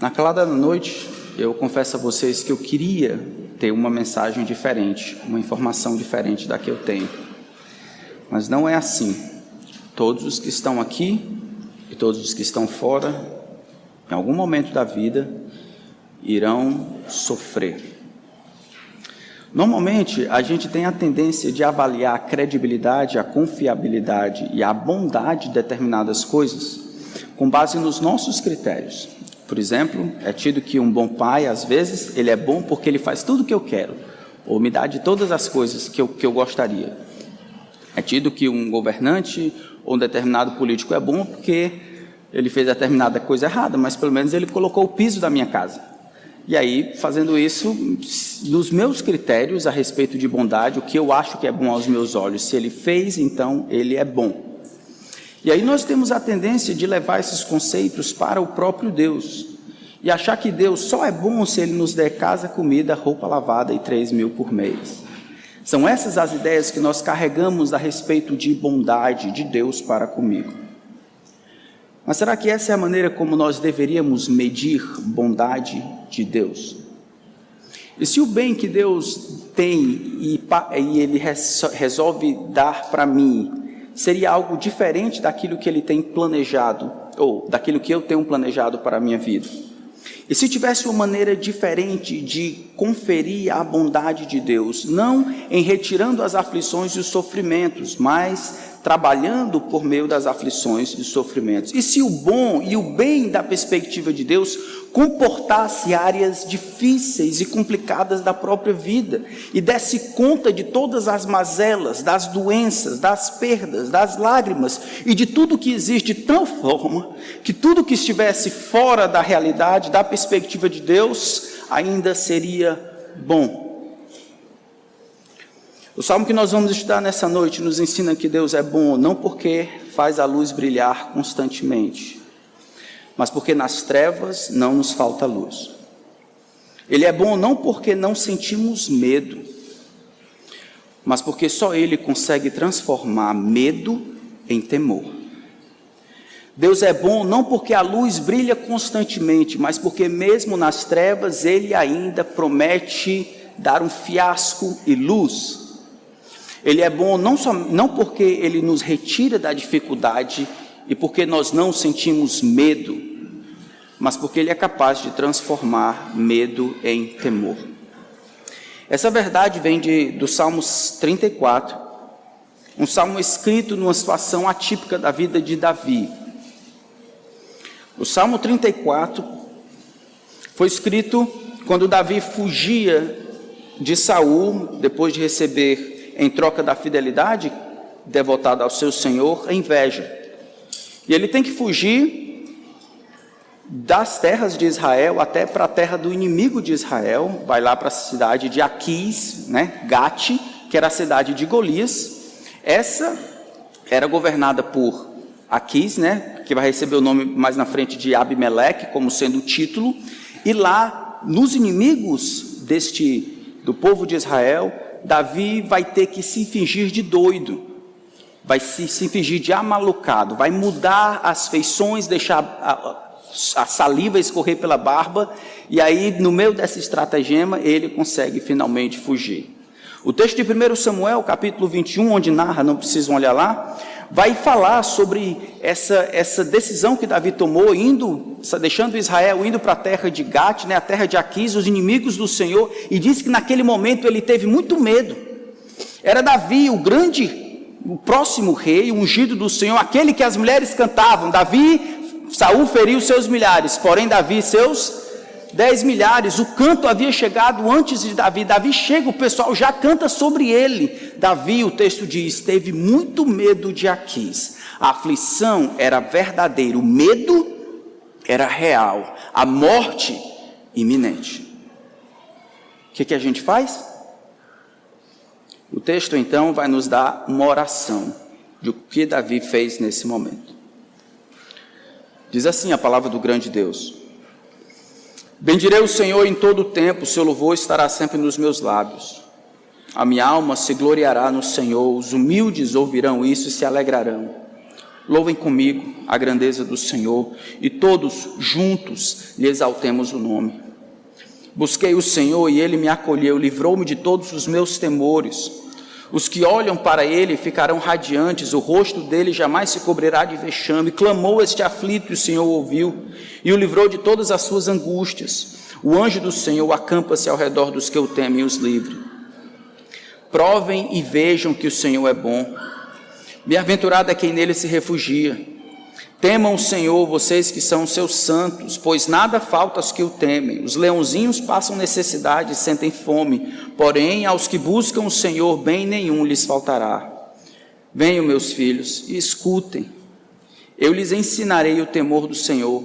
Na calada da noite, eu confesso a vocês que eu queria ter uma mensagem diferente, uma informação diferente da que eu tenho. Mas não é assim. Todos os que estão aqui e todos os que estão fora, em algum momento da vida, irão sofrer. Normalmente, a gente tem a tendência de avaliar a credibilidade, a confiabilidade e a bondade de determinadas coisas com base nos nossos critérios. Por exemplo, é tido que um bom pai, às vezes, ele é bom porque ele faz tudo o que eu quero, ou me dá de todas as coisas que eu, que eu gostaria. É tido que um governante ou um determinado político é bom porque ele fez determinada coisa errada, mas pelo menos ele colocou o piso da minha casa. E aí, fazendo isso, nos meus critérios a respeito de bondade, o que eu acho que é bom aos meus olhos, se ele fez, então ele é bom. E aí nós temos a tendência de levar esses conceitos para o próprio Deus e achar que Deus só é bom se Ele nos der casa, comida, roupa lavada e três mil por mês. São essas as ideias que nós carregamos a respeito de bondade de Deus para comigo. Mas será que essa é a maneira como nós deveríamos medir bondade de Deus? E se o bem que Deus tem e, e Ele resolve dar para mim seria algo diferente daquilo que ele tem planejado, ou daquilo que eu tenho planejado para a minha vida. E se tivesse uma maneira diferente de conferir a bondade de Deus, não em retirando as aflições e os sofrimentos, mas trabalhando por meio das aflições e sofrimentos. E se o bom e o bem da perspectiva de Deus comportasse áreas difíceis e complicadas da própria vida e desse conta de todas as mazelas, das doenças, das perdas, das lágrimas e de tudo que existe de tal forma que tudo que estivesse fora da realidade, da perspectiva de Deus, ainda seria bom. O salmo que nós vamos estudar nessa noite nos ensina que Deus é bom, não porque faz a luz brilhar constantemente, mas porque nas trevas não nos falta luz. Ele é bom não porque não sentimos medo, mas porque só Ele consegue transformar medo em temor. Deus é bom não porque a luz brilha constantemente, mas porque mesmo nas trevas Ele ainda promete dar um fiasco e luz. Ele é bom não, só, não porque ele nos retira da dificuldade e porque nós não sentimos medo, mas porque ele é capaz de transformar medo em temor. Essa verdade vem de, do Salmos 34, um salmo escrito numa situação atípica da vida de Davi. O Salmo 34 foi escrito quando Davi fugia de Saul depois de receber em troca da fidelidade devotada ao seu Senhor, a inveja. E ele tem que fugir das terras de Israel até para a terra do inimigo de Israel, vai lá para a cidade de Aquis, né, Gate, que era a cidade de Golias. Essa era governada por Aquis, né, que vai receber o nome mais na frente de Abimeleque, como sendo o título, e lá nos inimigos deste do povo de Israel Davi vai ter que se fingir de doido, vai se, se fingir de amalucado, vai mudar as feições, deixar a, a saliva escorrer pela barba, e aí, no meio dessa estratagema, ele consegue finalmente fugir. O texto de 1 Samuel, capítulo 21, onde narra, não precisam olhar lá, vai falar sobre essa, essa decisão que Davi tomou, indo, deixando Israel, indo para a terra de Gate, né, a terra de Aquis, os inimigos do Senhor, e diz que naquele momento ele teve muito medo. Era Davi, o grande, o próximo rei, o ungido do Senhor, aquele que as mulheres cantavam. Davi, Saul feriu seus milhares, porém Davi seus dez milhares, o canto havia chegado antes de Davi. Davi chega, o pessoal já canta sobre ele. Davi, o texto diz, teve muito medo de Aquis. A aflição era verdadeira, o medo era real, a morte iminente. O que, que a gente faz? O texto então vai nos dar uma oração de o que Davi fez nesse momento. Diz assim a palavra do grande Deus: Bendirei o Senhor em todo o tempo, seu louvor estará sempre nos meus lábios. A minha alma se gloriará no Senhor, os humildes ouvirão isso e se alegrarão. Louvem comigo a grandeza do Senhor e todos juntos lhe exaltemos o nome. Busquei o Senhor e ele me acolheu, livrou-me de todos os meus temores. Os que olham para ele ficarão radiantes, o rosto dele jamais se cobrirá de vexame. Clamou este aflito e o Senhor ouviu e o livrou de todas as suas angústias. O anjo do Senhor acampa-se ao redor dos que o temem e os livre. Provem e vejam que o Senhor é bom. Bem-aventurado é quem nele se refugia. Temam o Senhor, vocês que são seus santos, pois nada falta aos que o temem. Os leãozinhos passam necessidade e sentem fome, porém aos que buscam o Senhor, bem nenhum lhes faltará. Venham, meus filhos, e escutem. Eu lhes ensinarei o temor do Senhor.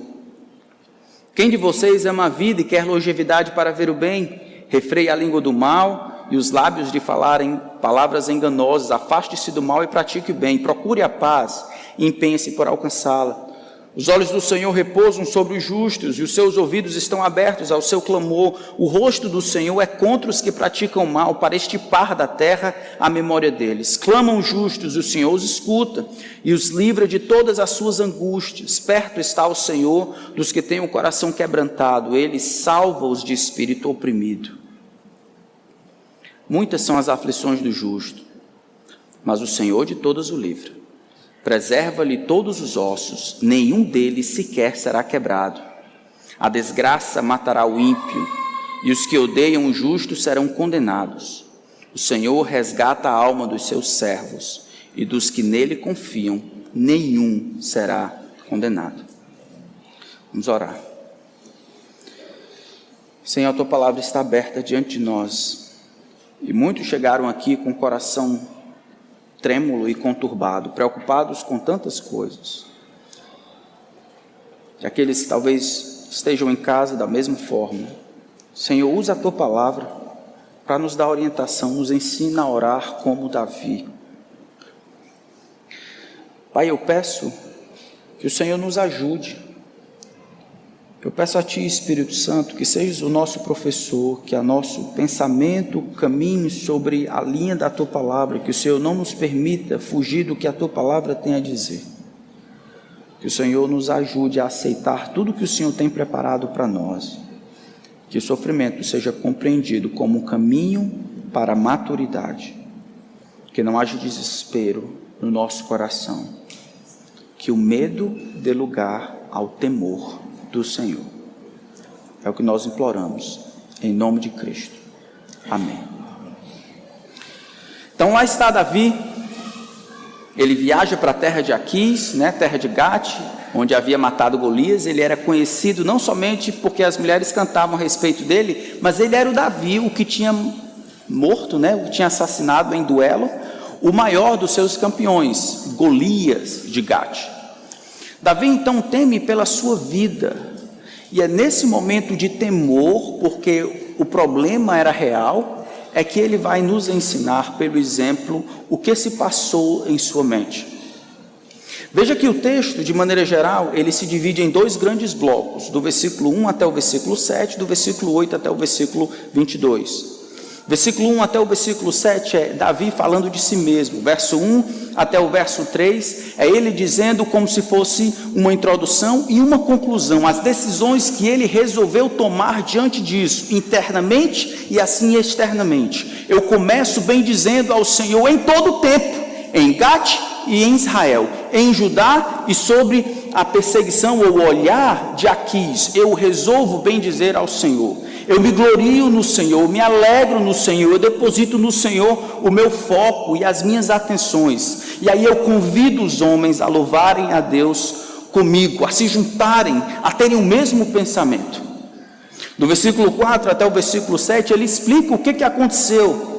Quem de vocês ama a vida e quer longevidade para ver o bem? Refreie a língua do mal e os lábios de falarem palavras enganosas. Afaste-se do mal e pratique o bem. Procure a paz e empenhe-se por alcançá-la. Os olhos do Senhor repousam sobre os justos e os seus ouvidos estão abertos ao seu clamor. O rosto do Senhor é contra os que praticam mal, para estipar da terra a memória deles. Clamam justos, e o Senhor os escuta e os livra de todas as suas angústias. Perto está o Senhor dos que têm o coração quebrantado, ele salva-os de espírito oprimido. Muitas são as aflições do justo, mas o Senhor de todas o livra. Preserva-lhe todos os ossos, nenhum deles sequer será quebrado. A desgraça matará o ímpio, e os que odeiam o justo serão condenados. O Senhor resgata a alma dos seus servos, e dos que nele confiam, nenhum será condenado. Vamos orar. Senhor, a tua palavra está aberta diante de nós e muitos chegaram aqui com o coração trêmulo e conturbado, preocupados com tantas coisas. E aqueles que talvez estejam em casa da mesma forma. Senhor, usa a tua palavra para nos dar orientação, nos ensina a orar como Davi. Pai, eu peço que o Senhor nos ajude eu peço a Ti, Espírito Santo, que sejas o nosso professor, que a nosso pensamento caminhe sobre a linha da Tua palavra, que o Senhor não nos permita fugir do que a Tua palavra tem a dizer. Que o Senhor nos ajude a aceitar tudo que o Senhor tem preparado para nós. Que o sofrimento seja compreendido como um caminho para a maturidade. Que não haja desespero no nosso coração. Que o medo dê lugar ao temor do Senhor. É o que nós imploramos, em nome de Cristo. Amém. Então lá está Davi, ele viaja para a terra de Aquis, né, terra de Gate, onde havia matado Golias. Ele era conhecido não somente porque as mulheres cantavam a respeito dele, mas ele era o Davi, o que tinha morto, né, o que tinha assassinado em duelo, o maior dos seus campeões, Golias de Gate. Davi então teme pela sua vida, e é nesse momento de temor, porque o problema era real, é que ele vai nos ensinar, pelo exemplo, o que se passou em sua mente. Veja que o texto, de maneira geral, ele se divide em dois grandes blocos, do versículo 1 até o versículo 7, do versículo 8 até o versículo 22. Versículo 1 até o versículo 7 é Davi falando de si mesmo. Verso 1 até o verso 3 é ele dizendo como se fosse uma introdução e uma conclusão, as decisões que ele resolveu tomar diante disso, internamente e assim externamente. Eu começo bem dizendo ao Senhor em todo o tempo, em Gate e em Israel, em Judá e sobre a perseguição ou olhar de Aquis. Eu resolvo bem dizer ao Senhor. Eu me glorio no Senhor, me alegro no Senhor, eu deposito no Senhor o meu foco e as minhas atenções. E aí eu convido os homens a louvarem a Deus comigo, a se juntarem, a terem o mesmo pensamento. Do versículo 4 até o versículo 7, ele explica o que, que aconteceu.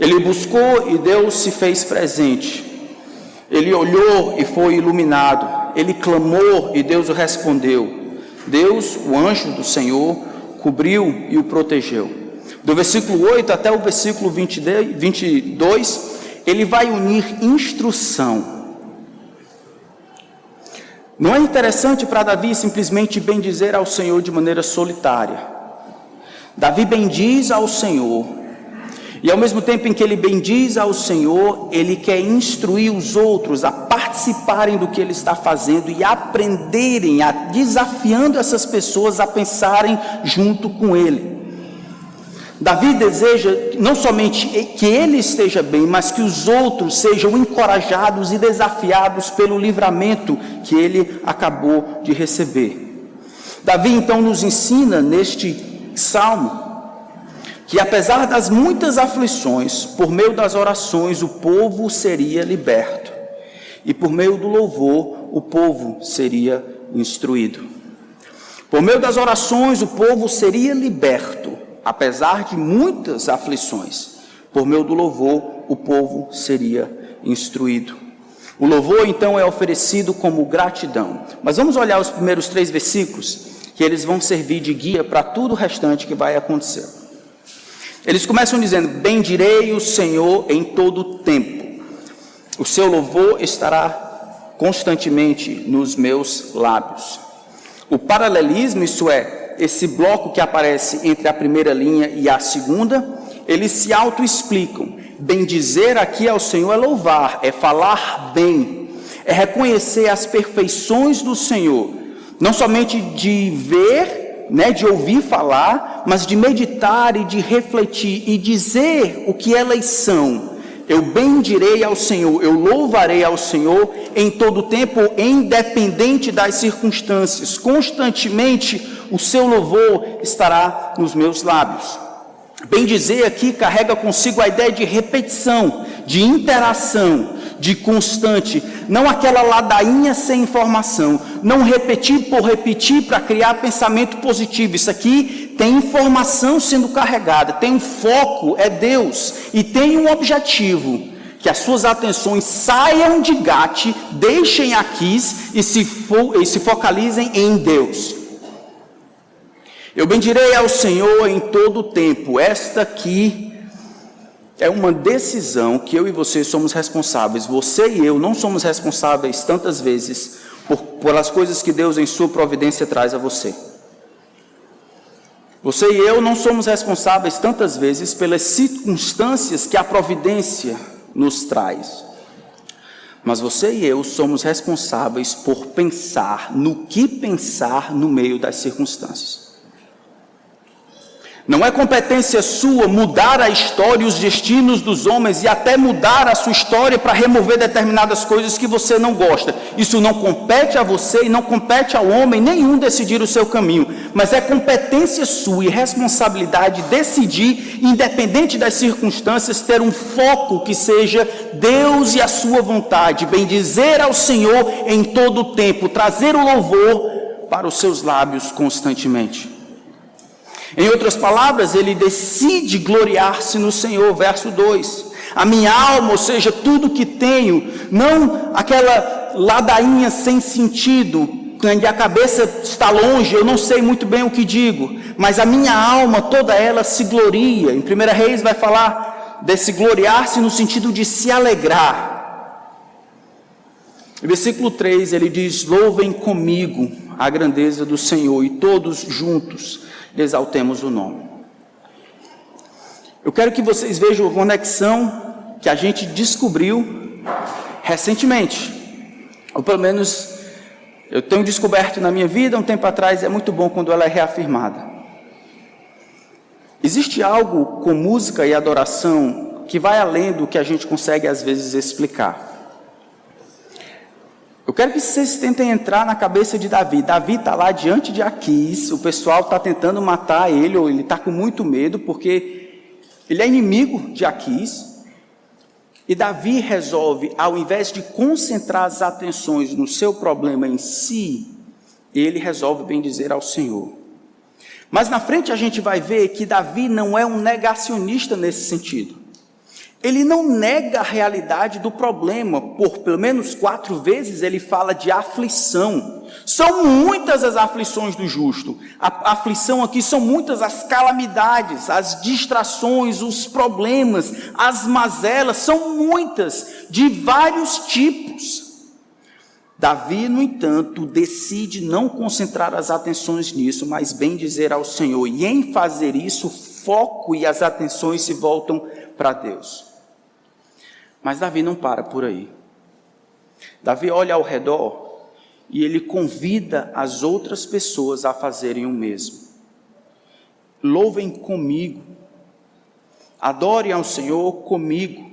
Ele buscou e Deus se fez presente. Ele olhou e foi iluminado. Ele clamou e Deus o respondeu. Deus, o anjo do Senhor, cobriu e o protegeu. Do versículo 8 até o versículo 22, ele vai unir instrução. Não é interessante para Davi simplesmente bendizer ao Senhor de maneira solitária. Davi bendiz ao Senhor, E ao mesmo tempo em que ele bendiz ao Senhor, ele quer instruir os outros a participarem do que ele está fazendo e aprenderem, a, desafiando essas pessoas a pensarem junto com ele. Davi deseja não somente que ele esteja bem, mas que os outros sejam encorajados e desafiados pelo livramento que ele acabou de receber. Davi então nos ensina neste salmo que apesar das muitas aflições, por meio das orações o povo seria liberto, e por meio do louvor o povo seria instruído. Por meio das orações o povo seria liberto, apesar de muitas aflições. Por meio do louvor o povo seria instruído. O louvor então é oferecido como gratidão. Mas vamos olhar os primeiros três versículos, que eles vão servir de guia para tudo o restante que vai acontecer. Eles começam dizendo: Bendirei o Senhor em todo o tempo, o seu louvor estará constantemente nos meus lábios. O paralelismo, isso é, esse bloco que aparece entre a primeira linha e a segunda, eles se auto-explicam. Bendizer aqui ao Senhor é louvar, é falar bem, é reconhecer as perfeições do Senhor, não somente de ver né, de ouvir falar, mas de meditar e de refletir e dizer o que elas são. Eu bendirei ao Senhor, eu louvarei ao Senhor em todo tempo, independente das circunstâncias. Constantemente o seu louvor estará nos meus lábios. Bem dizer aqui carrega consigo a ideia de repetição, de interação, de constante, não aquela ladainha sem informação, não repetir por repetir para criar pensamento positivo. Isso aqui tem informação sendo carregada, tem um foco, é Deus, e tem um objetivo. Que as suas atenções saiam de Gate, deixem aqui e se, fo e se focalizem em Deus. Eu bendirei ao Senhor em todo o tempo. Esta aqui é uma decisão que eu e você somos responsáveis. Você e eu não somos responsáveis tantas vezes por, pelas coisas que Deus em sua providência traz a você. Você e eu não somos responsáveis tantas vezes pelas circunstâncias que a providência nos traz. Mas você e eu somos responsáveis por pensar no que pensar no meio das circunstâncias. Não é competência sua mudar a história e os destinos dos homens e até mudar a sua história para remover determinadas coisas que você não gosta. Isso não compete a você e não compete ao homem nenhum decidir o seu caminho. Mas é competência sua e responsabilidade decidir, independente das circunstâncias, ter um foco que seja Deus e a sua vontade. Bendizer ao Senhor em todo o tempo, trazer o louvor para os seus lábios constantemente. Em outras palavras, ele decide gloriar-se no Senhor, verso 2. A minha alma, ou seja, tudo que tenho, não aquela ladainha sem sentido, onde a cabeça está longe, eu não sei muito bem o que digo, mas a minha alma, toda ela se gloria. Em 1 Reis vai falar desse gloriar-se no sentido de se alegrar. Versículo 3 ele diz: Louvem comigo a grandeza do Senhor, e todos juntos exaltemos o nome. Eu quero que vocês vejam a conexão que a gente descobriu recentemente, ou pelo menos eu tenho descoberto na minha vida um tempo atrás, é muito bom quando ela é reafirmada. Existe algo com música e adoração que vai além do que a gente consegue às vezes explicar. Eu quero que vocês tentem entrar na cabeça de Davi. Davi está lá diante de Aquis, o pessoal está tentando matar ele, ou ele está com muito medo, porque ele é inimigo de Aquis. E Davi resolve, ao invés de concentrar as atenções no seu problema em si, ele resolve bem dizer ao Senhor. Mas na frente a gente vai ver que Davi não é um negacionista nesse sentido. Ele não nega a realidade do problema, por pelo menos quatro vezes ele fala de aflição. São muitas as aflições do justo. A aflição aqui são muitas as calamidades, as distrações, os problemas, as mazelas, são muitas, de vários tipos. Davi, no entanto, decide não concentrar as atenções nisso, mas bem dizer ao Senhor, e em fazer isso, foco e as atenções se voltam para Deus. Mas Davi não para por aí. Davi olha ao redor e ele convida as outras pessoas a fazerem o mesmo. Louvem comigo, adorem ao Senhor comigo,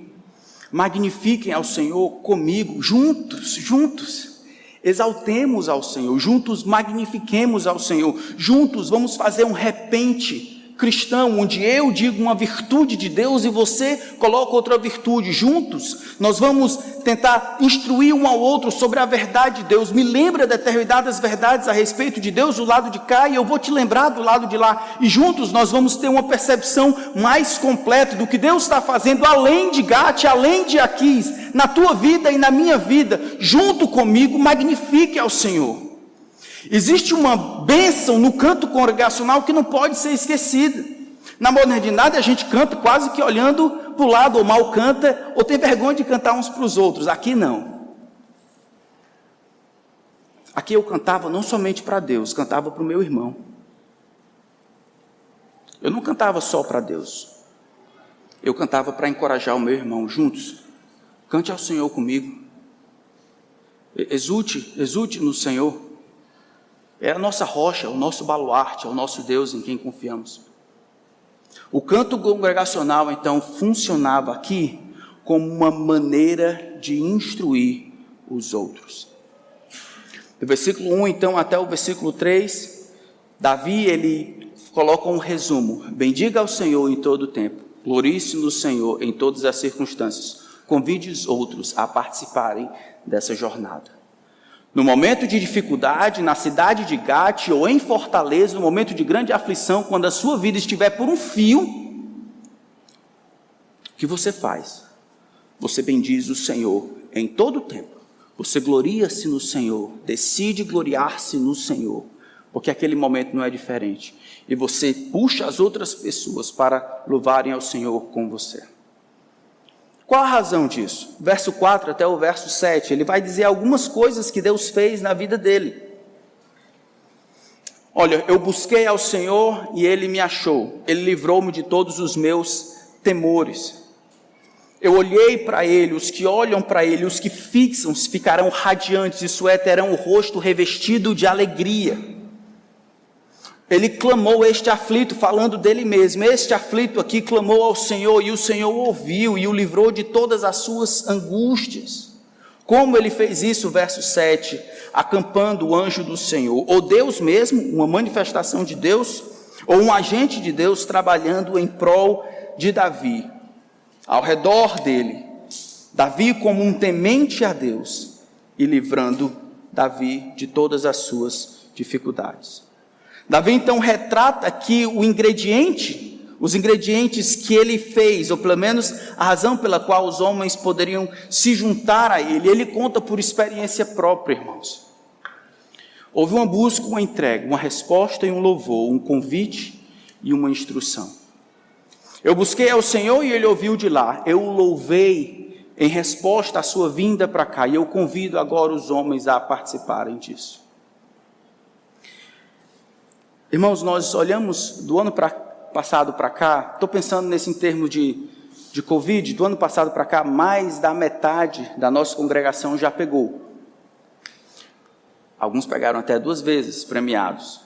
magnifiquem ao Senhor comigo, juntos, juntos. Exaltemos ao Senhor, juntos magnifiquemos ao Senhor, juntos vamos fazer um repente cristão, onde eu digo uma virtude de Deus e você coloca outra virtude. Juntos, nós vamos tentar instruir um ao outro sobre a verdade de Deus. Me lembra determinadas verdades a respeito de Deus do lado de cá e eu vou te lembrar do lado de lá. E juntos nós vamos ter uma percepção mais completa do que Deus está fazendo além de Gate, além de Aquis, na tua vida e na minha vida. Junto comigo, magnifique ao Senhor. Existe uma bênção no canto congregacional que não pode ser esquecida. Na modernidade a gente canta quase que olhando para o lado, ou mal canta, ou tem vergonha de cantar uns para os outros. Aqui não. Aqui eu cantava não somente para Deus, cantava para o meu irmão. Eu não cantava só para Deus. Eu cantava para encorajar o meu irmão juntos. Cante ao Senhor comigo. Exulte, exulte no Senhor. É a nossa rocha, o nosso baluarte, é o nosso Deus em quem confiamos. O canto congregacional, então, funcionava aqui como uma maneira de instruir os outros. Do versículo 1, então, até o versículo 3, Davi, ele coloca um resumo. Bendiga ao Senhor em todo o tempo, glorie-se no Senhor em todas as circunstâncias. Convide os outros a participarem dessa jornada. No momento de dificuldade, na cidade de Gate ou em Fortaleza, no momento de grande aflição, quando a sua vida estiver por um fio, o que você faz? Você bendiz o Senhor em todo o tempo. Você gloria-se no Senhor, decide gloriar-se no Senhor, porque aquele momento não é diferente. E você puxa as outras pessoas para louvarem ao Senhor com você. Qual a razão disso? Verso 4 até o verso 7, ele vai dizer algumas coisas que Deus fez na vida dele. Olha, eu busquei ao Senhor e ele me achou, ele livrou-me de todos os meus temores. Eu olhei para ele, os que olham para ele, os que fixam, ficarão radiantes, isso é, terão o rosto revestido de alegria. Ele clamou este aflito, falando dele mesmo. Este aflito aqui clamou ao Senhor e o Senhor ouviu e o livrou de todas as suas angústias. Como ele fez isso? Verso 7: acampando o anjo do Senhor, ou Deus mesmo, uma manifestação de Deus, ou um agente de Deus trabalhando em prol de Davi, ao redor dele. Davi, como um temente a Deus, e livrando Davi de todas as suas dificuldades. Davi então retrata aqui o ingrediente, os ingredientes que ele fez, ou pelo menos a razão pela qual os homens poderiam se juntar a ele. Ele conta por experiência própria, irmãos. Houve uma busca, uma entrega, uma resposta e um louvor, um convite e uma instrução. Eu busquei ao Senhor e ele ouviu de lá. Eu o louvei em resposta à sua vinda para cá. E eu convido agora os homens a participarem disso. Irmãos, nós olhamos do ano pra, passado para cá, estou pensando nesse em termos de, de Covid, do ano passado para cá, mais da metade da nossa congregação já pegou. Alguns pegaram até duas vezes premiados.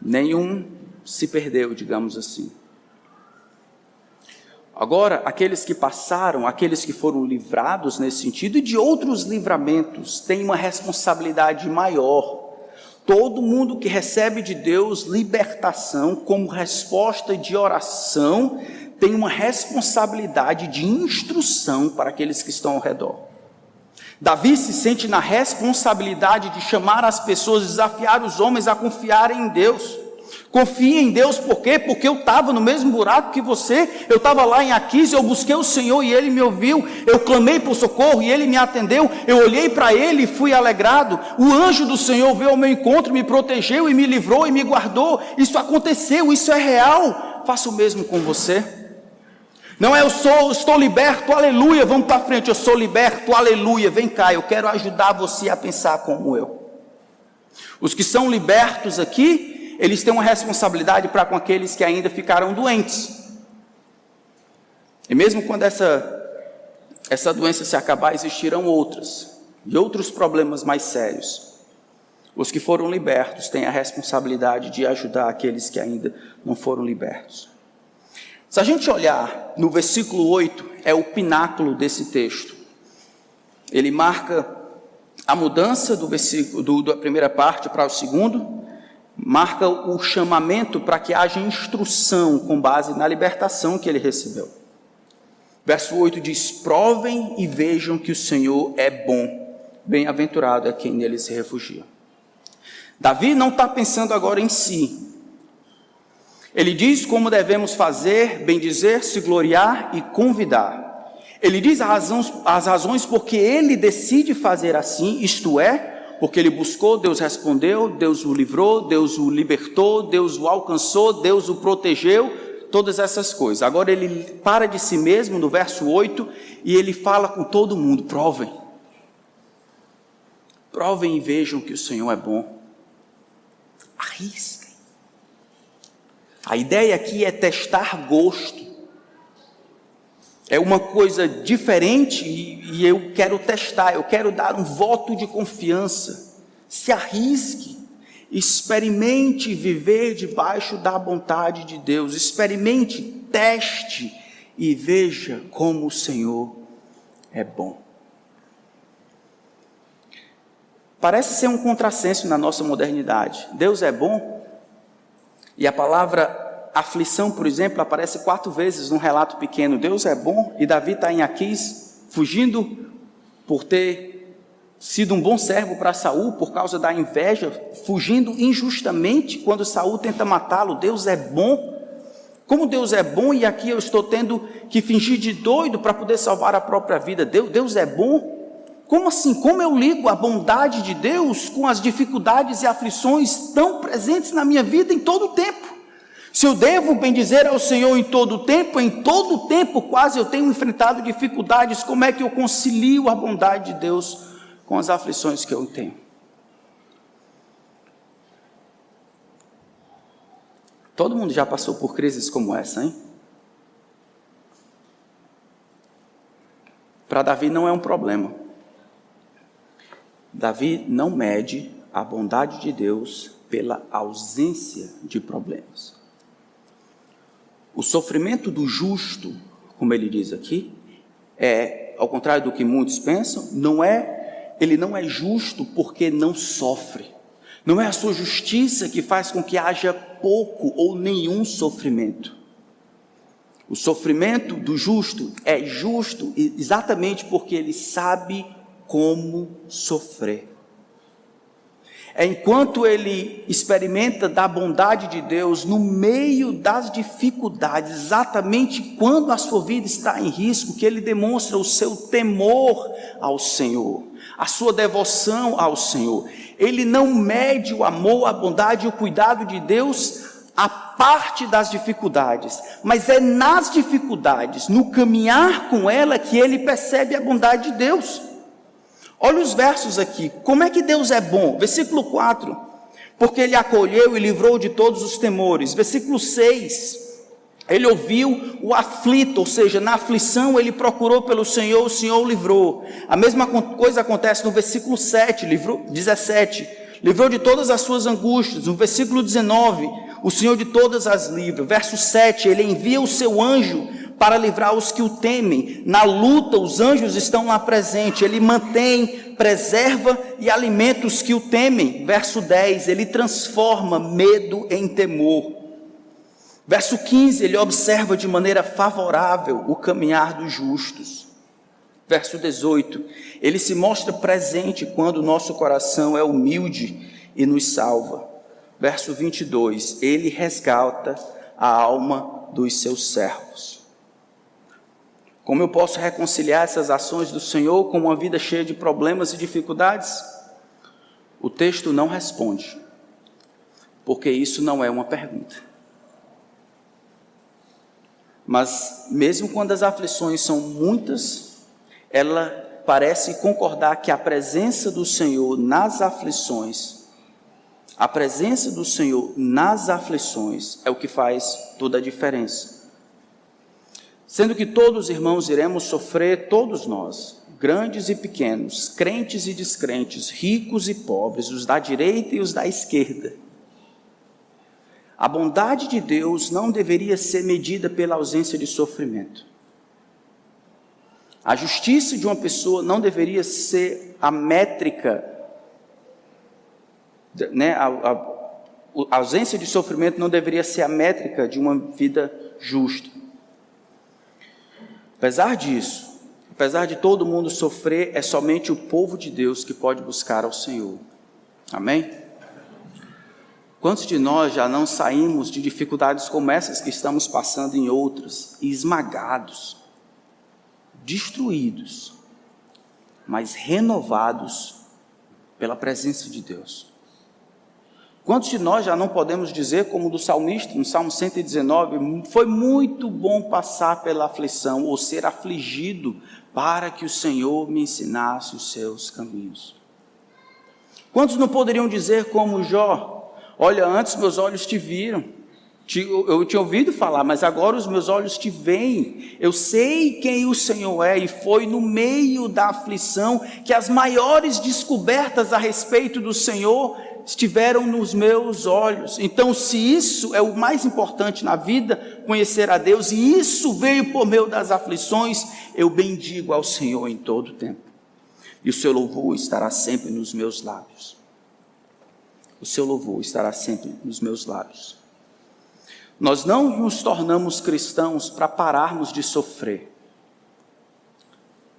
Nenhum se perdeu, digamos assim. Agora, aqueles que passaram, aqueles que foram livrados nesse sentido e de outros livramentos, têm uma responsabilidade maior Todo mundo que recebe de Deus libertação como resposta de oração tem uma responsabilidade de instrução para aqueles que estão ao redor. Davi se sente na responsabilidade de chamar as pessoas, desafiar os homens a confiarem em Deus. Confie em Deus, por quê? Porque eu estava no mesmo buraco que você, eu estava lá em Aquis, eu busquei o Senhor e Ele me ouviu, eu clamei por socorro e Ele me atendeu, eu olhei para Ele e fui alegrado, o anjo do Senhor veio ao meu encontro, me protegeu e me livrou e me guardou, isso aconteceu, isso é real, faça o mesmo com você. Não é eu sou, estou liberto, aleluia, vamos para frente, eu sou liberto, aleluia, vem cá, eu quero ajudar você a pensar como eu. Os que são libertos aqui, eles têm uma responsabilidade para com aqueles que ainda ficaram doentes. E mesmo quando essa, essa doença se acabar, existirão outras, e outros problemas mais sérios. Os que foram libertos têm a responsabilidade de ajudar aqueles que ainda não foram libertos. Se a gente olhar no versículo 8, é o pináculo desse texto. Ele marca a mudança do versículo do, da primeira parte para o segundo, marca o chamamento para que haja instrução com base na libertação que ele recebeu. Verso 8 diz: Provem e vejam que o Senhor é bom, bem-aventurado é quem nele se refugia. Davi não está pensando agora em si, ele diz como devemos fazer, bendizer, se gloriar e convidar. Ele diz as razões, as razões porque ele decide fazer assim, isto é, porque ele buscou, Deus respondeu, Deus o livrou, Deus o libertou, Deus o alcançou, Deus o protegeu, todas essas coisas. Agora ele para de si mesmo no verso 8 e ele fala com todo mundo: provem. Provem e vejam que o Senhor é bom. Arrisca. A ideia aqui é testar gosto. É uma coisa diferente e, e eu quero testar, eu quero dar um voto de confiança. Se arrisque, experimente viver debaixo da vontade de Deus, experimente, teste e veja como o Senhor é bom. Parece ser um contrassenso na nossa modernidade. Deus é bom, e a palavra aflição, por exemplo, aparece quatro vezes num relato pequeno. Deus é bom e Davi está em Aquis, fugindo por ter sido um bom servo para Saul por causa da inveja, fugindo injustamente quando Saul tenta matá-lo. Deus é bom. Como Deus é bom e aqui eu estou tendo que fingir de doido para poder salvar a própria vida. Deus, Deus é bom. Como assim? Como eu ligo a bondade de Deus com as dificuldades e aflições tão presentes na minha vida em todo o tempo? Se eu devo bendizer ao Senhor em todo o tempo, em todo o tempo quase eu tenho enfrentado dificuldades, como é que eu concilio a bondade de Deus com as aflições que eu tenho? Todo mundo já passou por crises como essa, hein? Para Davi não é um problema. Davi não mede a bondade de Deus pela ausência de problemas. O sofrimento do justo, como ele diz aqui, é, ao contrário do que muitos pensam, não é, ele não é justo porque não sofre. Não é a sua justiça que faz com que haja pouco ou nenhum sofrimento. O sofrimento do justo é justo exatamente porque ele sabe como sofrer. É enquanto ele experimenta da bondade de Deus no meio das dificuldades, exatamente quando a sua vida está em risco, que ele demonstra o seu temor ao Senhor, a sua devoção ao Senhor. Ele não mede o amor, a bondade e o cuidado de Deus a parte das dificuldades, mas é nas dificuldades, no caminhar com ela, que ele percebe a bondade de Deus. Olha os versos aqui. Como é que Deus é bom? Versículo 4. Porque ele acolheu e livrou de todos os temores. Versículo 6. Ele ouviu o aflito, ou seja, na aflição ele procurou pelo Senhor, o Senhor o livrou. A mesma coisa acontece no versículo 7, livrou, 17. Livrou de todas as suas angústias. No versículo 19, o Senhor de todas as livra. Verso 7, ele envia o seu anjo para livrar os que o temem. Na luta, os anjos estão lá presentes. Ele mantém, preserva e alimenta os que o temem. Verso 10, ele transforma medo em temor. Verso 15, ele observa de maneira favorável o caminhar dos justos. Verso 18, ele se mostra presente quando o nosso coração é humilde e nos salva. Verso 22, ele resgata a alma dos seus servos. Como eu posso reconciliar essas ações do Senhor com uma vida cheia de problemas e dificuldades? O texto não responde, porque isso não é uma pergunta. Mas, mesmo quando as aflições são muitas, ela parece concordar que a presença do Senhor nas aflições A presença do Senhor nas aflições é o que faz toda a diferença. Sendo que todos, irmãos, iremos sofrer, todos nós, grandes e pequenos, crentes e descrentes, ricos e pobres, os da direita e os da esquerda. A bondade de Deus não deveria ser medida pela ausência de sofrimento. A justiça de uma pessoa não deveria ser a métrica né, a, a, a ausência de sofrimento não deveria ser a métrica de uma vida justa. Apesar disso, apesar de todo mundo sofrer, é somente o povo de Deus que pode buscar ao Senhor. Amém? Quantos de nós já não saímos de dificuldades como essas que estamos passando em outras, esmagados, destruídos, mas renovados pela presença de Deus? Quantos de nós já não podemos dizer, como do salmista, no Salmo 119, foi muito bom passar pela aflição ou ser afligido para que o Senhor me ensinasse os seus caminhos? Quantos não poderiam dizer, como Jó, olha, antes meus olhos te viram, eu tinha ouvido falar, mas agora os meus olhos te veem. Eu sei quem o Senhor é, e foi no meio da aflição que as maiores descobertas a respeito do Senhor estiveram nos meus olhos. Então, se isso é o mais importante na vida, conhecer a Deus, e isso veio por meio das aflições, eu bendigo ao Senhor em todo o tempo. E o seu louvor estará sempre nos meus lábios. O seu louvor estará sempre nos meus lábios. Nós não nos tornamos cristãos para pararmos de sofrer,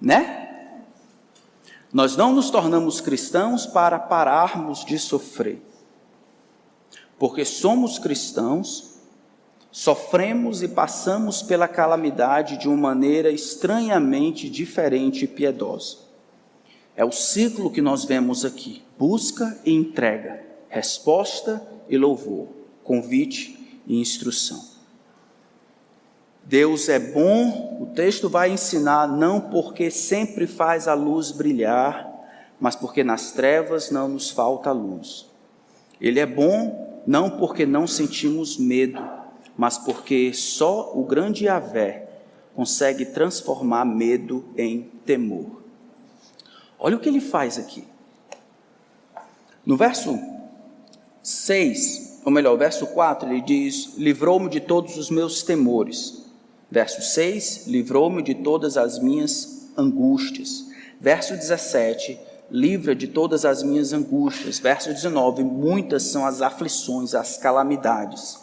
né? Nós não nos tornamos cristãos para pararmos de sofrer. Porque somos cristãos, sofremos e passamos pela calamidade de uma maneira estranhamente diferente e piedosa. É o ciclo que nós vemos aqui: busca e entrega, resposta e louvor, convite e instrução. Deus é bom, o texto vai ensinar, não porque sempre faz a luz brilhar, mas porque nas trevas não nos falta luz. Ele é bom não porque não sentimos medo, mas porque só o grande Yahvé consegue transformar medo em temor. Olha o que ele faz aqui. No verso 6, ou melhor, verso 4, ele diz: Livrou-me de todos os meus temores. Verso 6: Livrou-me de todas as minhas angústias. Verso 17: Livra de todas as minhas angústias. Verso 19: Muitas são as aflições, as calamidades.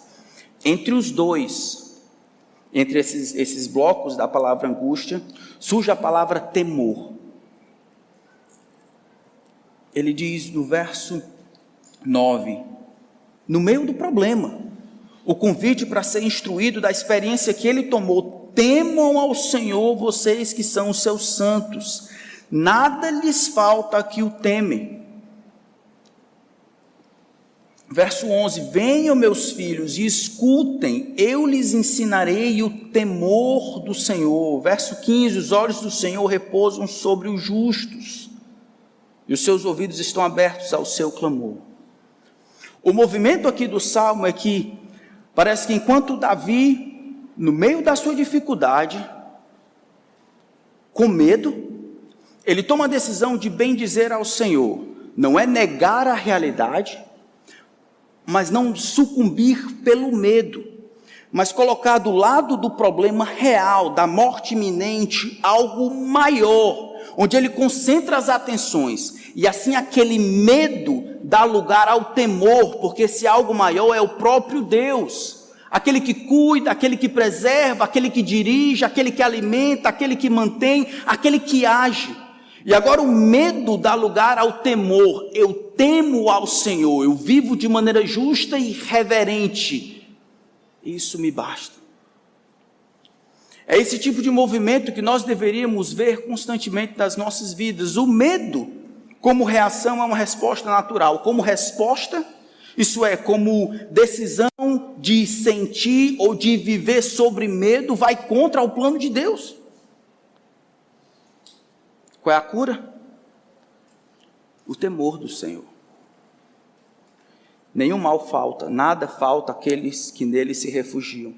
Entre os dois, entre esses, esses blocos da palavra angústia, surge a palavra temor. Ele diz no verso 9: No meio do problema, o convite para ser instruído da experiência que ele tomou. Temam ao Senhor vocês que são os seus santos, nada lhes falta que o temem. Verso 11: Venham, meus filhos, e escutem, eu lhes ensinarei o temor do Senhor. Verso 15: Os olhos do Senhor repousam sobre os justos, e os seus ouvidos estão abertos ao seu clamor. O movimento aqui do salmo é que Parece que enquanto Davi, no meio da sua dificuldade, com medo, ele toma a decisão de bem dizer ao Senhor, não é negar a realidade, mas não sucumbir pelo medo, mas colocar do lado do problema real, da morte iminente, algo maior, onde ele concentra as atenções, e assim aquele medo dá lugar ao temor, porque esse algo maior é o próprio Deus. Aquele que cuida, aquele que preserva, aquele que dirige, aquele que alimenta, aquele que mantém, aquele que age. E agora o medo dá lugar ao temor. Eu temo ao Senhor, eu vivo de maneira justa e reverente. Isso me basta. É esse tipo de movimento que nós deveríamos ver constantemente nas nossas vidas. O medo como reação é uma resposta natural. Como resposta, isso é, como decisão de sentir ou de viver sobre medo, vai contra o plano de Deus. Qual é a cura? O temor do Senhor. Nenhum mal falta, nada falta àqueles que nele se refugiam.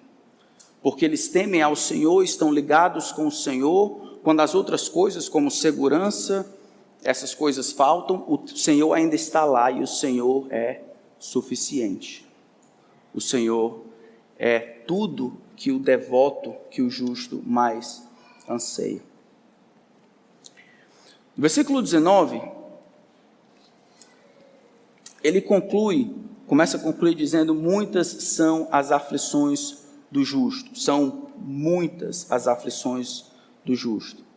Porque eles temem ao Senhor, estão ligados com o Senhor, quando as outras coisas, como segurança, essas coisas faltam, o Senhor ainda está lá e o Senhor é suficiente. O Senhor é tudo que o devoto, que o justo mais anseia. No versículo 19, ele conclui, começa a concluir dizendo: Muitas são as aflições do justo, são muitas as aflições do justo.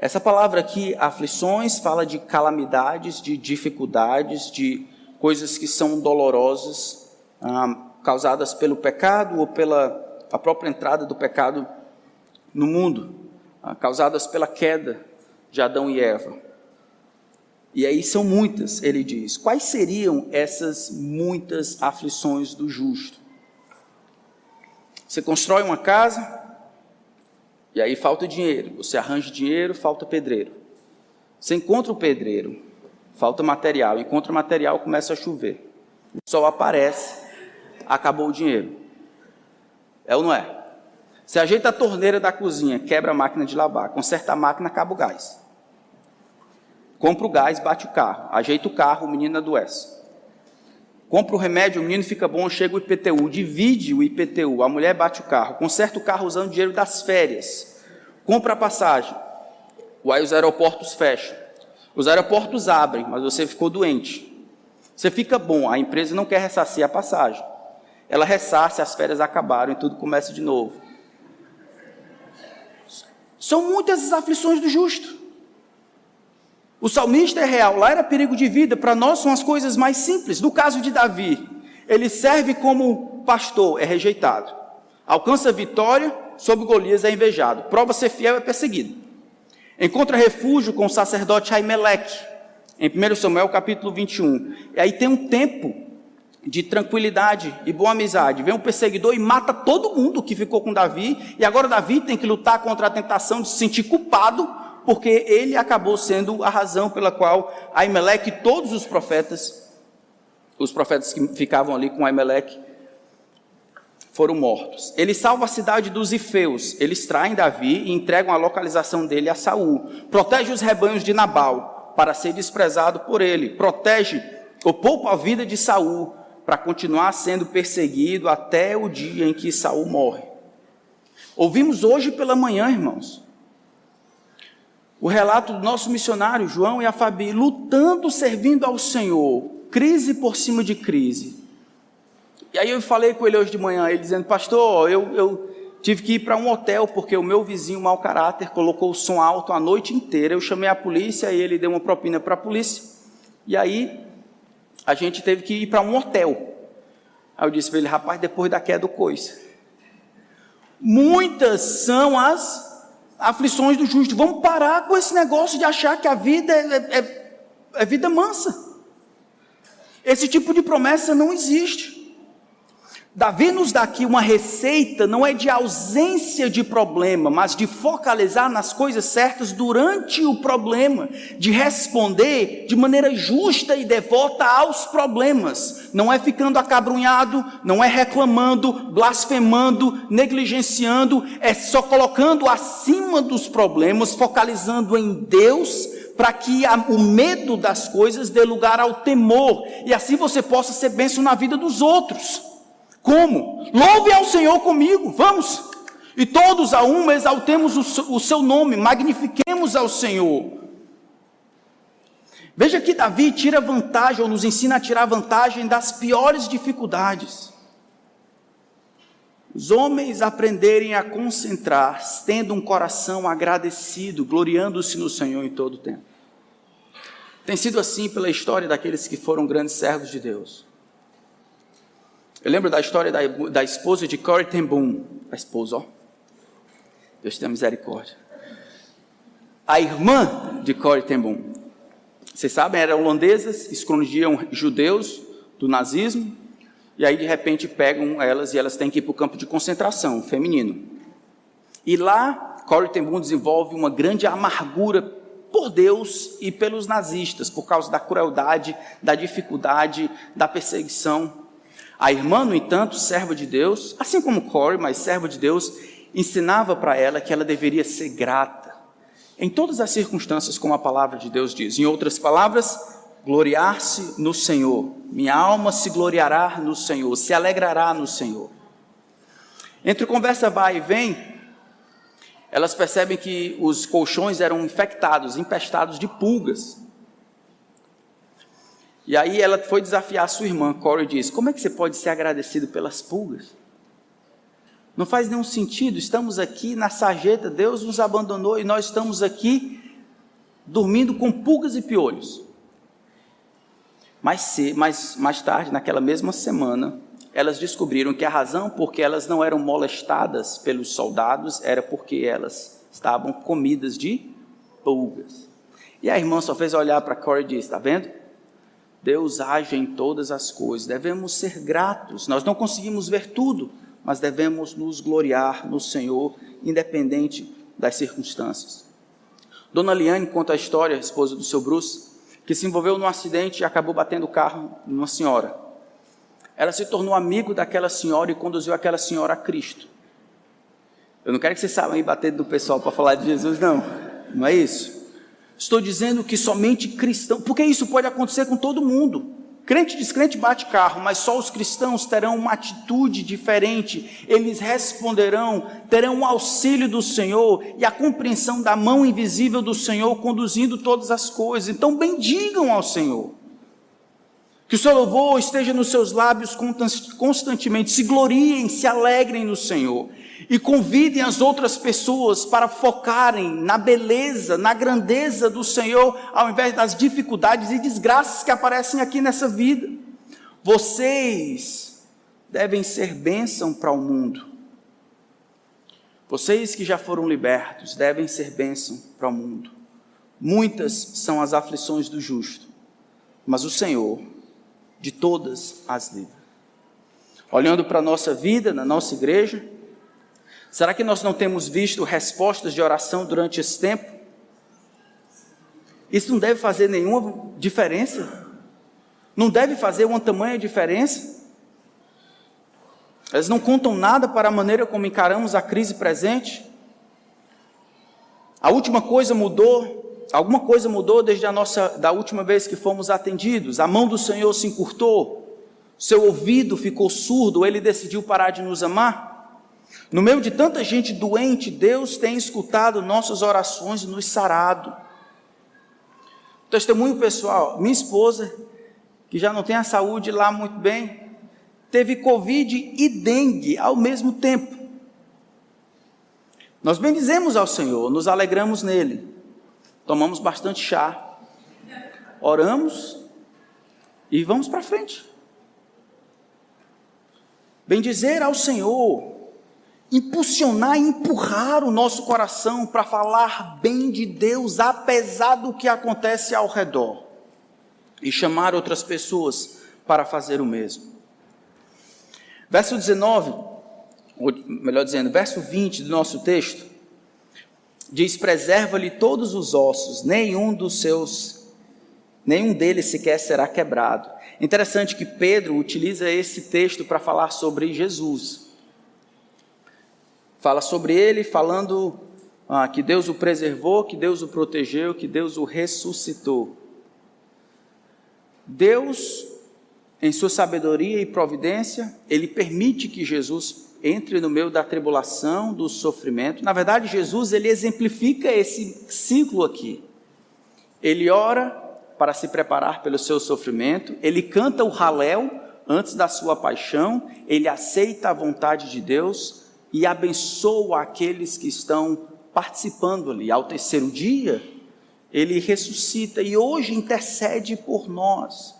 Essa palavra aqui, aflições, fala de calamidades, de dificuldades, de coisas que são dolorosas, ah, causadas pelo pecado ou pela a própria entrada do pecado no mundo, ah, causadas pela queda de Adão e Eva. E aí são muitas, ele diz. Quais seriam essas muitas aflições do justo? Você constrói uma casa, e aí falta dinheiro. Você arranja dinheiro, falta pedreiro. Você encontra o pedreiro, falta material. Encontra o material, começa a chover. O sol aparece, acabou o dinheiro. É ou não é? Você ajeita a torneira da cozinha, quebra a máquina de lavar, conserta a máquina, acaba o gás. Compra o gás, bate o carro. Ajeita o carro, o menino adoece. Compra o remédio, o menino fica bom, chega o IPTU, divide o IPTU, a mulher bate o carro, conserta o carro usando o dinheiro das férias, compra a passagem, aí os aeroportos fecham. Os aeroportos abrem, mas você ficou doente. Você fica bom, a empresa não quer ressarcir a passagem. Ela ressarce, as férias acabaram e tudo começa de novo. São muitas as aflições do justo. O salmista é real, lá era perigo de vida, para nós são as coisas mais simples. No caso de Davi, ele serve como pastor, é rejeitado. Alcança vitória, sobre Golias é invejado. Prova ser fiel, é perseguido. Encontra refúgio com o sacerdote Aimeleque, em 1 Samuel capítulo 21. E aí tem um tempo de tranquilidade e boa amizade. Vem um perseguidor e mata todo mundo que ficou com Davi, e agora Davi tem que lutar contra a tentação de se sentir culpado porque ele acabou sendo a razão pela qual Aimeleque e todos os profetas, os profetas que ficavam ali com Aimeleque, foram mortos. Ele salva a cidade dos Ifeus, eles traem Davi e entregam a localização dele a Saul. Protege os rebanhos de Nabal para ser desprezado por ele. Protege ou poupa a vida de Saul para continuar sendo perseguido até o dia em que Saul morre. Ouvimos hoje pela manhã, irmãos, o relato do nosso missionário João e a Fabi lutando, servindo ao Senhor, crise por cima de crise. E aí eu falei com ele hoje de manhã, ele dizendo, pastor, eu, eu tive que ir para um hotel porque o meu vizinho mau caráter colocou o som alto a noite inteira. Eu chamei a polícia e ele deu uma propina para a polícia. E aí a gente teve que ir para um hotel. Aí eu disse para ele, rapaz, depois da queda do coisa. Muitas são as aflições do justo. Vamos parar com esse negócio de achar que a vida é, é, é vida mansa. Esse tipo de promessa não existe. Davi nos dá aqui uma receita, não é de ausência de problema, mas de focalizar nas coisas certas durante o problema, de responder de maneira justa e devota aos problemas. Não é ficando acabrunhado, não é reclamando, blasfemando, negligenciando, é só colocando acima dos problemas, focalizando em Deus, para que o medo das coisas dê lugar ao temor, e assim você possa ser benção na vida dos outros. Como? Louve ao Senhor comigo, vamos. E todos a uma exaltemos o seu nome, magnifiquemos ao Senhor. Veja que Davi tira vantagem, ou nos ensina a tirar vantagem das piores dificuldades. Os homens aprenderem a concentrar, tendo um coração agradecido, gloriando-se no Senhor em todo o tempo. Tem sido assim pela história daqueles que foram grandes servos de Deus. Eu lembro da história da, da esposa de Corey ten Boom, a esposa, ó. Deus tenha misericórdia. A irmã de Corey ten Boom. Vocês sabem, eram holandesas, escondiam judeus do nazismo, e aí de repente pegam elas e elas têm que ir para o campo de concentração feminino. E lá, Corey ten Boom desenvolve uma grande amargura por Deus e pelos nazistas, por causa da crueldade, da dificuldade, da perseguição. A irmã, no entanto, serva de Deus, assim como Corey, mas serva de Deus, ensinava para ela que ela deveria ser grata em todas as circunstâncias, como a palavra de Deus diz. Em outras palavras, gloriar-se no Senhor. Minha alma se gloriará no Senhor, se alegrará no Senhor. Entre conversa vai e vem, elas percebem que os colchões eram infectados, empestados de pulgas. E aí ela foi desafiar sua irmã, Corey disse: Como é que você pode ser agradecido pelas pulgas? Não faz nenhum sentido, estamos aqui na sarjeta, Deus nos abandonou e nós estamos aqui dormindo com pulgas e piolhos. Mas, mais, mais tarde, naquela mesma semana, elas descobriram que a razão por que elas não eram molestadas pelos soldados era porque elas estavam comidas de pulgas. E a irmã só fez olhar para Corey e disse: Está vendo? Deus age em todas as coisas, devemos ser gratos. Nós não conseguimos ver tudo, mas devemos nos gloriar no Senhor, independente das circunstâncias. Dona Liane conta a história, a esposa do seu Bruce, que se envolveu num acidente e acabou batendo o carro numa senhora. Ela se tornou amigo daquela senhora e conduziu aquela senhora a Cristo. Eu não quero que vocês saibam aí bater do pessoal para falar de Jesus, não. Não é isso. Estou dizendo que somente cristão, porque isso pode acontecer com todo mundo. Crente descrente bate carro, mas só os cristãos terão uma atitude diferente. Eles responderão, terão o auxílio do Senhor e a compreensão da mão invisível do Senhor conduzindo todas as coisas. Então bendigam ao Senhor. Que o seu louvor esteja nos seus lábios constantemente. Se gloriem, se alegrem no Senhor e convidem as outras pessoas para focarem na beleza, na grandeza do Senhor, ao invés das dificuldades e desgraças que aparecem aqui nessa vida. Vocês devem ser bênção para o mundo. Vocês que já foram libertos devem ser bênção para o mundo. Muitas são as aflições do justo, mas o Senhor de todas as livra. Olhando para a nossa vida, na nossa igreja, Será que nós não temos visto respostas de oração durante esse tempo? Isso não deve fazer nenhuma diferença? Não deve fazer uma tamanha diferença? Elas não contam nada para a maneira como encaramos a crise presente? A última coisa mudou, alguma coisa mudou desde a nossa da última vez que fomos atendidos. A mão do Senhor se encurtou, seu ouvido ficou surdo, ele decidiu parar de nos amar. No meio de tanta gente doente, Deus tem escutado nossas orações e nos sarado. Testemunho pessoal: minha esposa, que já não tem a saúde lá muito bem, teve Covid e dengue ao mesmo tempo. Nós bendizemos ao Senhor, nos alegramos nele, tomamos bastante chá, oramos e vamos para frente. Bendizer ao Senhor impulsionar e empurrar o nosso coração para falar bem de Deus, apesar do que acontece ao redor, e chamar outras pessoas para fazer o mesmo. Verso 19, ou melhor dizendo, verso 20 do nosso texto, diz: Preserva-lhe todos os ossos, nenhum dos seus, nenhum deles sequer será quebrado. Interessante que Pedro utiliza esse texto para falar sobre Jesus. Fala sobre ele, falando ah, que Deus o preservou, que Deus o protegeu, que Deus o ressuscitou. Deus, em sua sabedoria e providência, ele permite que Jesus entre no meio da tribulação, do sofrimento. Na verdade, Jesus ele exemplifica esse ciclo aqui. Ele ora para se preparar pelo seu sofrimento, ele canta o Halel antes da sua paixão, ele aceita a vontade de Deus, e abençoa aqueles que estão participando ali. Ao terceiro dia, ele ressuscita e hoje intercede por nós.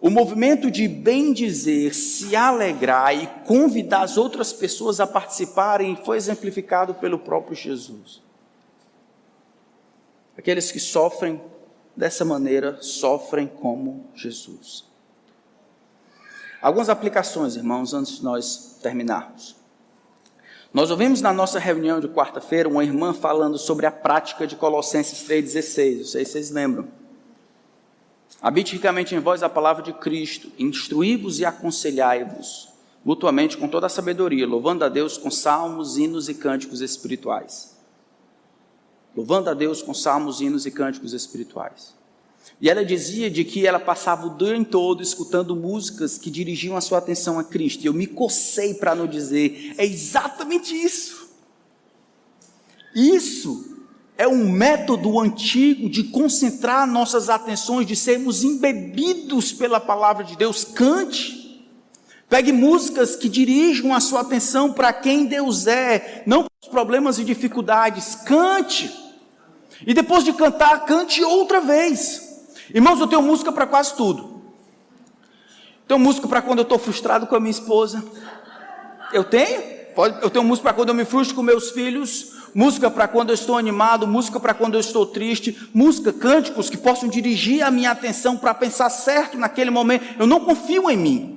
O movimento de bem dizer, se alegrar e convidar as outras pessoas a participarem foi exemplificado pelo próprio Jesus. Aqueles que sofrem dessa maneira sofrem como Jesus. Algumas aplicações, irmãos, antes de nós terminarmos. Nós ouvimos na nossa reunião de quarta-feira uma irmã falando sobre a prática de Colossenses 3,16. Não sei se vocês lembram. Habite ricamente em vós a palavra de Cristo, instruí-vos e aconselhai-vos mutuamente com toda a sabedoria, louvando a Deus com salmos, hinos e cânticos espirituais. Louvando a Deus com salmos, hinos e cânticos espirituais. E ela dizia de que ela passava o dia todo escutando músicas que dirigiam a sua atenção a Cristo. E eu me cocei para não dizer, é exatamente isso. Isso é um método antigo de concentrar nossas atenções, de sermos embebidos pela palavra de Deus. Cante. Pegue músicas que dirijam a sua atenção para quem Deus é, não para os problemas e dificuldades. Cante. E depois de cantar, cante outra vez. Irmãos, eu tenho música para quase tudo. Tenho música para quando eu estou frustrado com a minha esposa. Eu tenho? Eu tenho música para quando eu me frustro com meus filhos. Música para quando eu estou animado. Música para quando eu estou triste. Música, cânticos que possam dirigir a minha atenção para pensar certo naquele momento. Eu não confio em mim.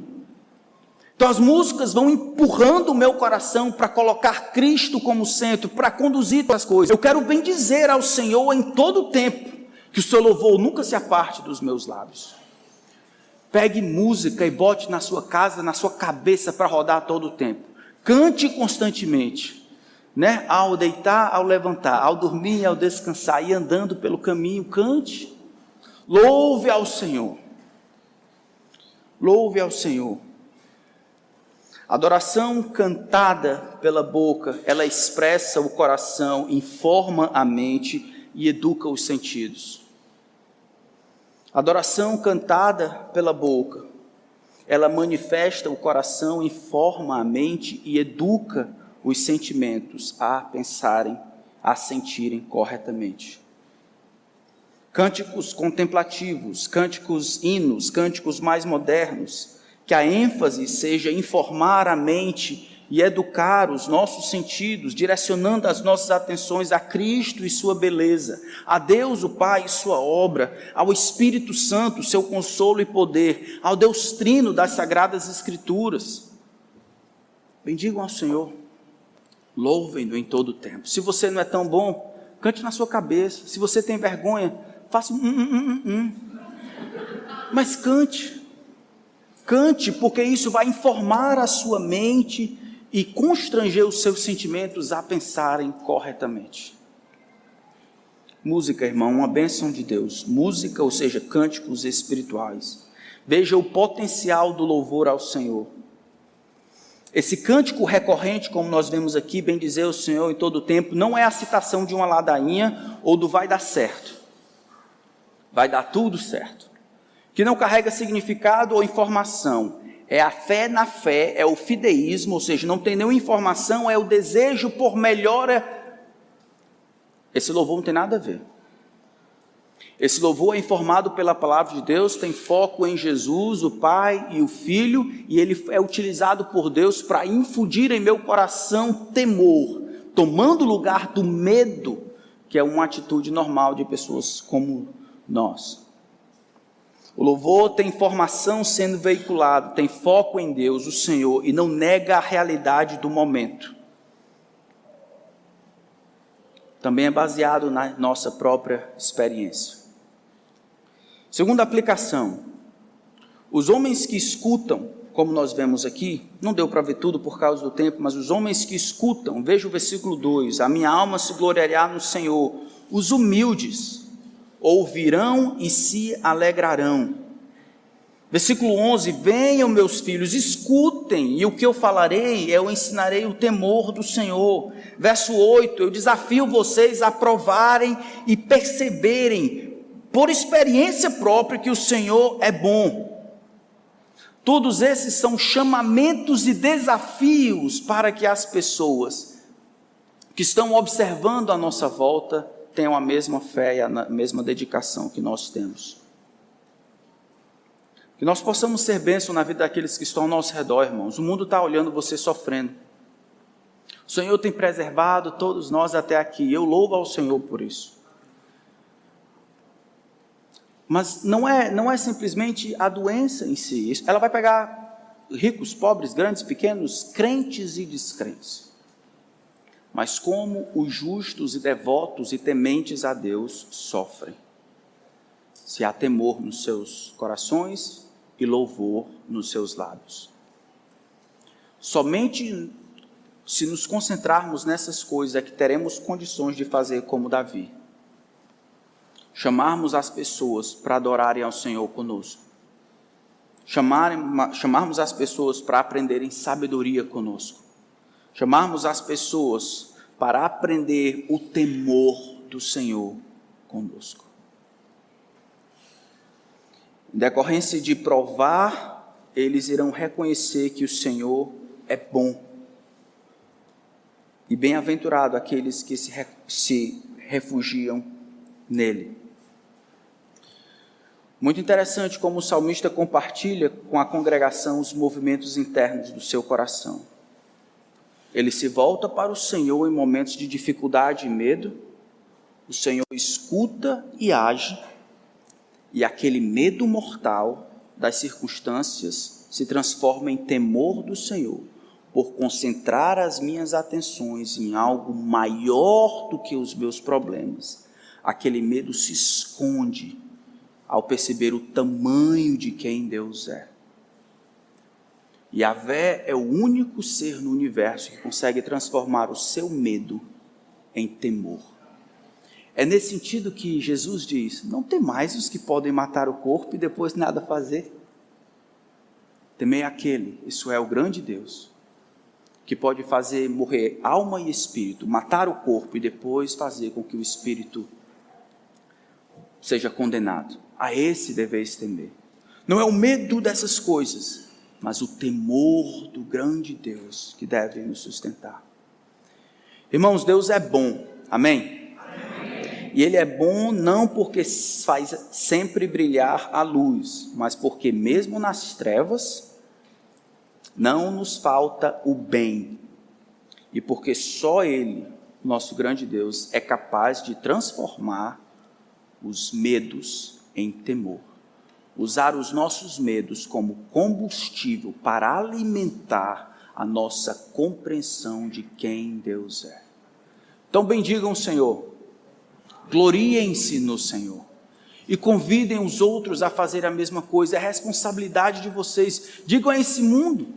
Então as músicas vão empurrando o meu coração para colocar Cristo como centro, para conduzir as coisas. Eu quero bem dizer ao Senhor em todo o tempo que o seu louvor nunca se aparte dos meus lábios. Pegue música e bote na sua casa, na sua cabeça para rodar todo o tempo. Cante constantemente, né? Ao deitar, ao levantar, ao dormir, ao descansar e andando pelo caminho, cante. Louve ao Senhor. Louve ao Senhor. Adoração cantada pela boca, ela expressa o coração, informa a mente e educa os sentidos. Adoração cantada pela boca, ela manifesta o coração, informa a mente e educa os sentimentos a pensarem, a sentirem corretamente. Cânticos contemplativos, cânticos hinos, cânticos mais modernos, que a ênfase seja informar a mente e educar os nossos sentidos, direcionando as nossas atenções a Cristo e Sua beleza, a Deus o Pai e Sua obra, ao Espírito Santo, seu consolo e poder, ao Deus Trino das Sagradas Escrituras. Bendigam ao Senhor, louvem-no em todo o tempo. Se você não é tão bom, cante na sua cabeça. Se você tem vergonha, faça um, um, um, um. Mas cante. Cante, porque isso vai informar a sua mente e constranger os seus sentimentos a pensarem corretamente. Música, irmão, uma bênção de Deus. Música, ou seja, cânticos espirituais. Veja o potencial do louvor ao Senhor. Esse cântico recorrente, como nós vemos aqui, bem dizer o Senhor em todo o tempo, não é a citação de uma ladainha ou do vai dar certo. Vai dar tudo certo. Que não carrega significado ou informação é a fé na fé, é o fideísmo, ou seja, não tem nenhuma informação, é o desejo por melhora. Esse louvor não tem nada a ver. Esse louvor é informado pela palavra de Deus, tem foco em Jesus, o Pai e o Filho, e ele é utilizado por Deus para infundir em meu coração temor, tomando lugar do medo, que é uma atitude normal de pessoas como nós. O louvor tem informação sendo veiculado, tem foco em Deus, o Senhor, e não nega a realidade do momento. Também é baseado na nossa própria experiência. Segunda aplicação: os homens que escutam, como nós vemos aqui, não deu para ver tudo por causa do tempo, mas os homens que escutam, veja o versículo 2: A minha alma se gloriará no Senhor, os humildes ouvirão e se alegrarão. Versículo 11: Venham, meus filhos, escutem, e o que eu falarei, eu ensinarei o temor do Senhor. Verso 8: Eu desafio vocês a provarem e perceberem, por experiência própria, que o Senhor é bom. Todos esses são chamamentos e desafios para que as pessoas que estão observando a nossa volta tenham a mesma fé e a mesma dedicação que nós temos. Que nós possamos ser bênção na vida daqueles que estão ao nosso redor, irmãos. O mundo está olhando você sofrendo. O Senhor tem preservado todos nós até aqui. Eu louvo ao Senhor por isso. Mas não é, não é simplesmente a doença em si. Ela vai pegar ricos, pobres, grandes, pequenos, crentes e descrentes. Mas como os justos e devotos e tementes a Deus sofrem. Se há temor nos seus corações e louvor nos seus lábios. Somente se nos concentrarmos nessas coisas é que teremos condições de fazer como Davi. Chamarmos as pessoas para adorarem ao Senhor conosco. Chamarem, chamarmos as pessoas para aprenderem sabedoria conosco chamarmos as pessoas para aprender o temor do Senhor conosco. Em decorrência de provar, eles irão reconhecer que o Senhor é bom. E bem-aventurado aqueles que se, se refugiam nele. Muito interessante como o salmista compartilha com a congregação os movimentos internos do seu coração. Ele se volta para o Senhor em momentos de dificuldade e medo. O Senhor escuta e age, e aquele medo mortal das circunstâncias se transforma em temor do Senhor, por concentrar as minhas atenções em algo maior do que os meus problemas. Aquele medo se esconde ao perceber o tamanho de quem Deus é. Yahvé é o único ser no universo que consegue transformar o seu medo em temor. É nesse sentido que Jesus diz: Não temais os que podem matar o corpo e depois nada fazer. Temei aquele, isso é o grande Deus, que pode fazer morrer alma e espírito, matar o corpo e depois fazer com que o espírito seja condenado. A esse deveis temer. Não é o medo dessas coisas, mas o temor do grande Deus que deve nos sustentar. Irmãos, Deus é bom, amém? amém? E Ele é bom não porque faz sempre brilhar a luz, mas porque mesmo nas trevas não nos falta o bem, e porque só Ele, nosso grande Deus, é capaz de transformar os medos em temor usar os nossos medos como combustível para alimentar a nossa compreensão de quem Deus é. Então bendigam o Senhor, gloriem-se no Senhor e convidem os outros a fazer a mesma coisa. É responsabilidade de vocês. Digam a esse mundo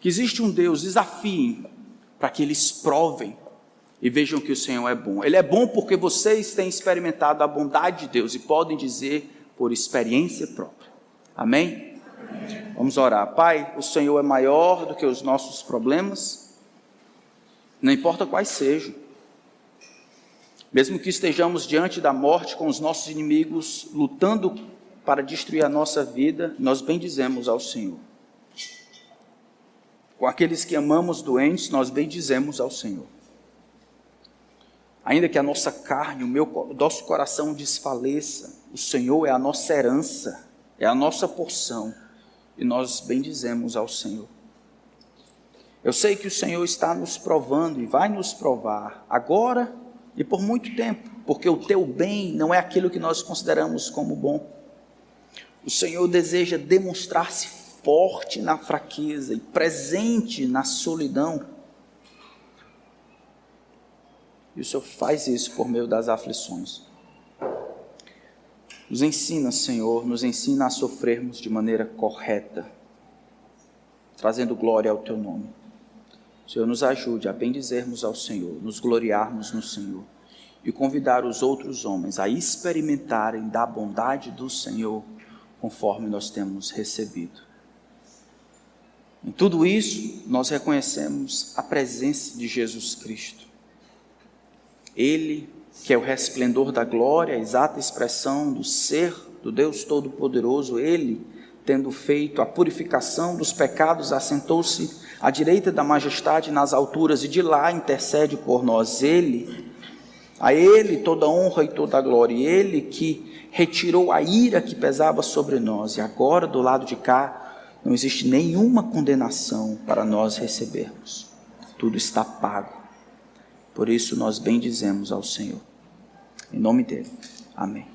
que existe um Deus, desafiem para que eles provem e vejam que o Senhor é bom. Ele é bom porque vocês têm experimentado a bondade de Deus e podem dizer por experiência própria. Amém? Vamos orar. Pai, o Senhor é maior do que os nossos problemas, não importa quais sejam. Mesmo que estejamos diante da morte com os nossos inimigos, lutando para destruir a nossa vida, nós bendizemos ao Senhor. Com aqueles que amamos doentes, nós bendizemos ao Senhor. Ainda que a nossa carne, o, meu, o nosso coração desfaleça, o Senhor é a nossa herança, é a nossa porção, e nós bendizemos ao Senhor. Eu sei que o Senhor está nos provando e vai nos provar agora e por muito tempo, porque o teu bem não é aquilo que nós consideramos como bom. O Senhor deseja demonstrar-se forte na fraqueza e presente na solidão. E o Senhor faz isso por meio das aflições. Nos ensina, Senhor, nos ensina a sofrermos de maneira correta, trazendo glória ao Teu nome. Senhor, nos ajude a bendizermos ao Senhor, nos gloriarmos no Senhor e convidar os outros homens a experimentarem da bondade do Senhor conforme nós temos recebido. Em tudo isso, nós reconhecemos a presença de Jesus Cristo. Ele que é o resplendor da glória, a exata expressão do ser do Deus Todo-Poderoso, ele, tendo feito a purificação dos pecados, assentou-se à direita da majestade nas alturas e de lá intercede por nós. Ele, a ele toda honra e toda glória, ele que retirou a ira que pesava sobre nós, e agora do lado de cá não existe nenhuma condenação para nós recebermos. Tudo está pago. Por isso nós bendizemos ao Senhor. Em nome dele. Amém.